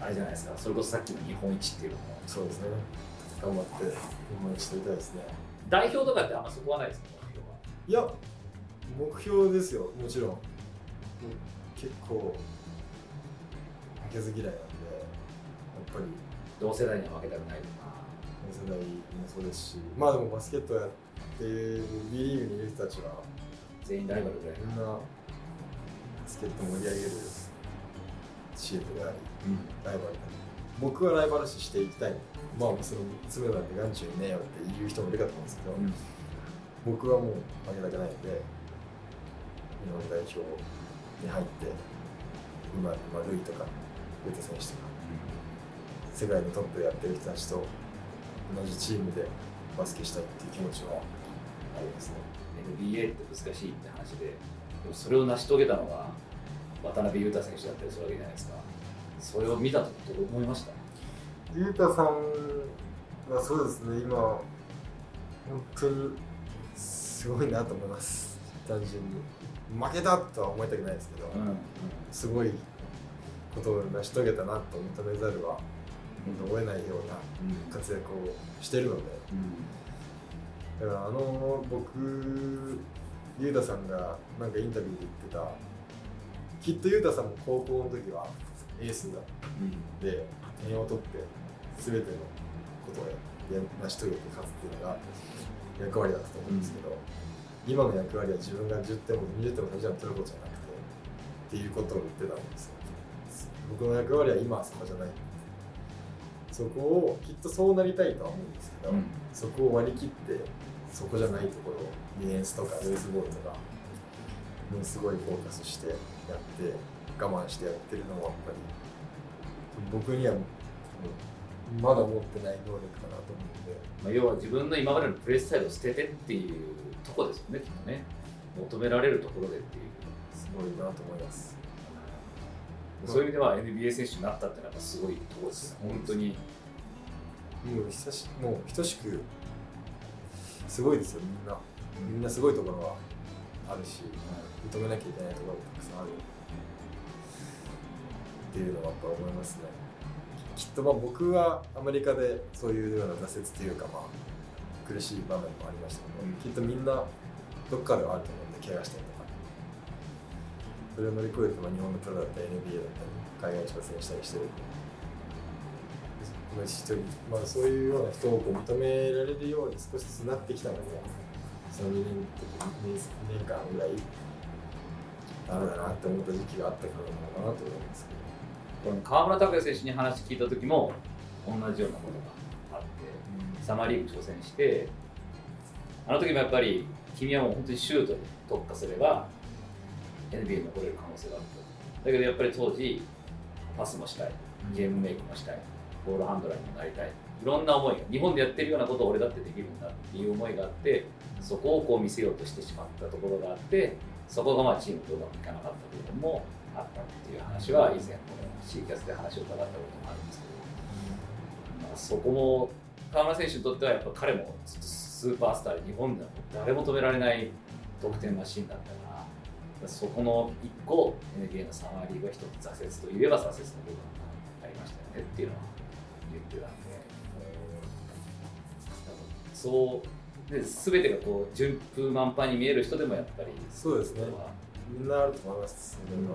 あれじゃないですかそれこそさっきの日本一っていうのもそうですね。頑張って、今一取りたいですね。代表とかってあんまそこはないですか？目標はいや、目標ですよ、もちろん。結構、負けず嫌いなぱり。同世代には負けたくないとか世代もそうですし、まあでもバスケットやってる B リーグにいる人たちは、全員ライバルぐらいみんなバスケット盛り上げるチームであり、ライバルであり僕はライバル視していきたい。まあ、その詰めなんて眼中にねえよって言う人もいるかと思うんですけど、僕はもう負けたくないので、日本代表に入って、今、今ルイとか、ルイト選手とか、世界のトップでやってる人たちと同じチームでバスケしたいっていう気持ちはありますね。NBA って難しいって話ででもそれを成し遂げたのが渡辺裕太選手だったりするわけじゃないですかそれを見たとどう思いました？ゆうたさんはそうですね、今、本当にすごいなと思います、単純に。負けたとは思いたくないですけど、すごいことを成し遂げたなと認めざるは思えないような活躍をしてるので、だからあの僕、ゆうたさんがなんかインタビューで言ってた、きっとゆうたさんも高校の時はエースだで点を取って全てのことをや成し遂げて勝つっていうのが役割だったと思うんですけど、今の役割は自分が10点も20点も30点も取ることじゃなくてっていうことを言ってたんですよ。僕の役割は今はそこじゃないそこをきっとそうなりたいとは思うんですけど、うん。そこを割り切ってそこじゃないところディフェンスとかルーズボールとかにすごいフォーカスしてやって我慢してやってるのもやっぱり僕にはまだ持ってない能力かなと思うので。まあ、要は自分の今までのプレースタイルを捨ててっていうとこですよね。きっとね求められるところでっていう。すごいなと思いますそういう意味では NBA 選手になったってのはやっぱすごいところです。よ本当に。もう久しもう等しくすごいですよみんな。みんなすごいところはあるし認めなきゃいけないところもたくさんある。っていうのはやっぱ思いますね。きっとまあ僕はアメリカでそういうような挫折というかまあ苦しい場面もありましたけど、うん。きっとみんなどっかではあると思うんで怪我したりそれを乗り越えて、まあ、日本のプロだったり NBA だったり海外に挑戦したりしてるまあ一人まあ、そういうような人をこう認められるように少しずつなってきたのでその2年 ,2 年間ぐらいダメだなって思った時期があったからなのかなと思いますけど。この川村拓哉選手に話聞いた時も同じようなことがあってサマーリーグ挑戦してあの時もやっぱり君はもう本当にシュートに特化すれば NBA に残れる可能性があるとだけどやっぱり当時パスもしたい。ゲームメイクもしたい。ボールハンドラーにもなりたい。いろんな思いが日本でやってるようなことを俺だってできるんだっていう思いがあってそこをこう見せようとしてしまったところがあってそこがまあチームとうまくいかなかった部分もあったっていう話は以前この C キャスで話を伺ったこともあるんですけど、まあ、そこも河村選手にとってはやっぱ彼もスーパースターで日本では誰も止められない得点マシンだったからそこの1個 NBA の3割が1つ挫折といえば挫折の部分がありましたよねっていうのは言ってたんで。そうで全てがこう順風満帆に見える人でもやっぱりそうですね。みんなあると思います。それは、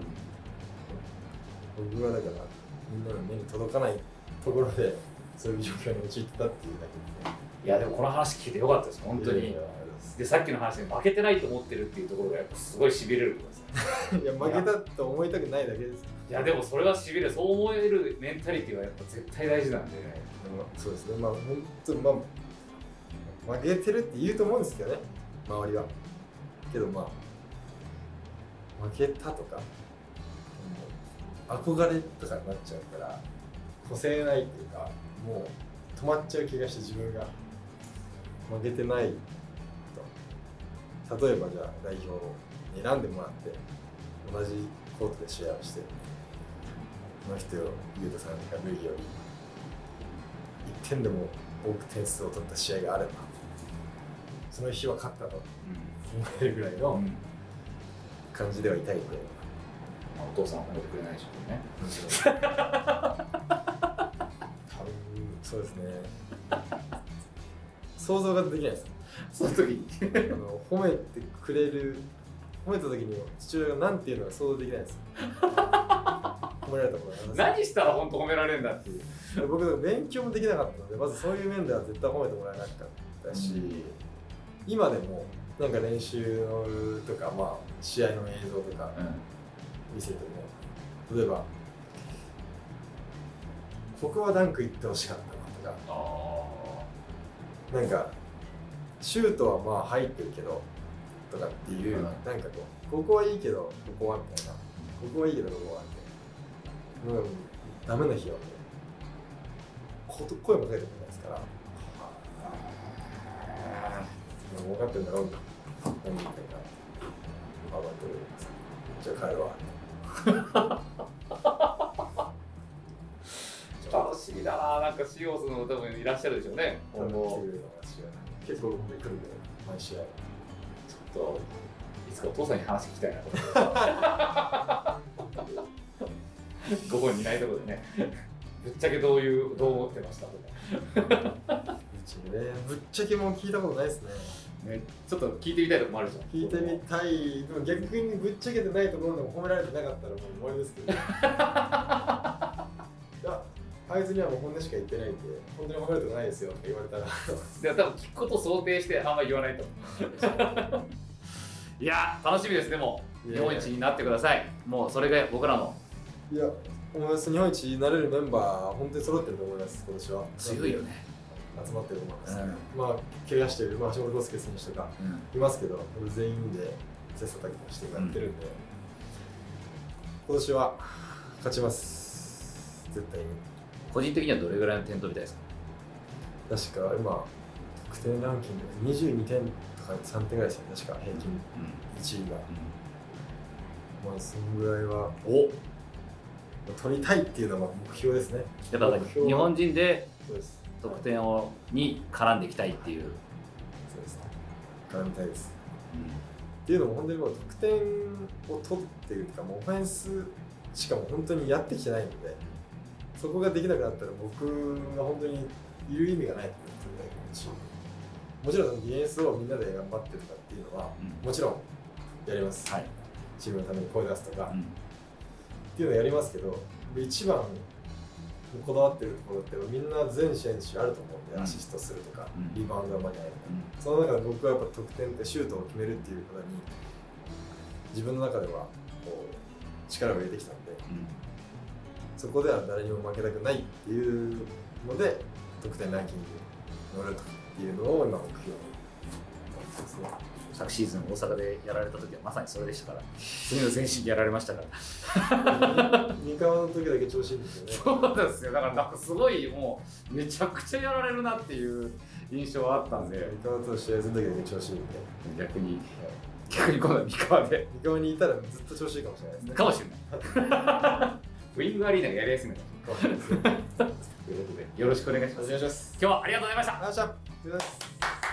僕はだからみんなの目に届かないところでそういう状況に陥ってたっていうだけで、ね、いやでもこの話聞いてよかったです。本当にでさっきの話で負けてないと思ってるっていうところがやっぱすごいしびれるところです。いや負けたと思いたくないだけです。いやでもそれはしびれそう思えるメンタリティーはやっぱ絶対大事なんで、でもそうですね。まあ本当まあ負けてるって言うと思うんですけどね。周りは。けどまあ負けたとか憧れとかになっちゃうから個性ないっていうかもう止まっちゃう気がして自分が。負けてないと例えばじゃあ代表に選んでもらって同じコートで試合をしてこの人を優太さんがルイより1点でも多く点数を取った試合があればその日は勝ったと思えるぐらいの感じではいたいんで、まあ、お父さんは褒めてくれないでしょうね。多分そうですね。想像ができないですその時に。あの褒めてくれる褒めた時に父親が何て言うのか想像できないです。褒められたことが何したら本当褒められるんだっていう。僕勉強もできなかったのでまずそういう面では絶対褒めてもらえなかったし、今でもなんか練習のとか、まあ、試合の映像とか見せても、例えばここはダンク行ってほしかったなとか。あなんかシュートはまあ入ってるけどとかっていう、うん。なんかこうここはいいけどここはみたいな。ここはいいけどここはみたいな。もうダメな日はもうこと声もかけてこないですから。分かってるんだろう何言いたいか分かってる。じゃあ帰るわ 楽しみだな。なんかシオスの多分いらっしゃるでしょうね。今後来るのが試合結構来るんで毎試合。ちょっといつかお父さんに話聞きたいなと思って。ご本人いないところでね。ぶっちゃけどういうどう思ってました？とかうちねぶっちゃけもう聞いたことないですね。ね、ちょっと聞いてみたいとこもあるじゃん。聞いてみたい。でも逆にぶっちゃけてないところでも褒められてなかったらもう終わりですけどあいつにはもう本音しか言ってないんで本当に褒めるとこないですよって言われたら。でも多分聞くことを想定してあんまり言わないと思う。いや楽しみです。でも日本一になってください。もうそれが僕らの。いや思います日本一になれるメンバー本当に揃ってると思います今年は。強いよね、集まってると思います、うまあ怪我してる、まあ、橋本康介選手とかいますけど全員で切磋琢磨してやってるんで、今年は勝ちます。絶対に個人的にはどれぐらいの点取りたいですか？確か今得点ランキング22点とか3点ぐらいですよね。確か平均。1位が、まあそんぐらいはお。取りたいっていうのが目標ですね。やっぱ日本人で得点をに絡んでいきたいっていう、そうです。ね絡みたいです。っていうのも本当にもう得点を取っているというかもうオフェンスしかも本当にやってきてないのでそこができなくなったら僕が本当にいる意味がないと思ってるしもちろんディフェンスをみんなで頑張ってとかっていうのはうん。もちろんやります、はい、チームのために声出すとか、うん。っていうのをやりますけど一番こだわってるところってみんな全選手あると思うんで、うんアシストするとか、うん。リバウンドが間に合えるとか、その中で僕はやっぱ得点ってシュートを決めるっていうことに自分の中ではこう力を入れてきたんでそこでは誰にも負けたくないっていうので得点ランキングに乗るというのを今目標にですね。昨シーズン大阪でやられた時はまさにそれでしたから。次の全身でやられましたから。三河の時だけ調子いいんですよね。そうですよ。だからなんかすごいもうめちゃくちゃやられるなっていう印象はあったんで。三河と試合する時だけ調子いいんで。逆に逆に今度は三河で。三河にいたらずっと調子いいかもしれないですね。かもしれないウィングアリーナがやりやすいのかということでよろしくお願いします。お願いします。今日はありがとうございました。ありがとうございました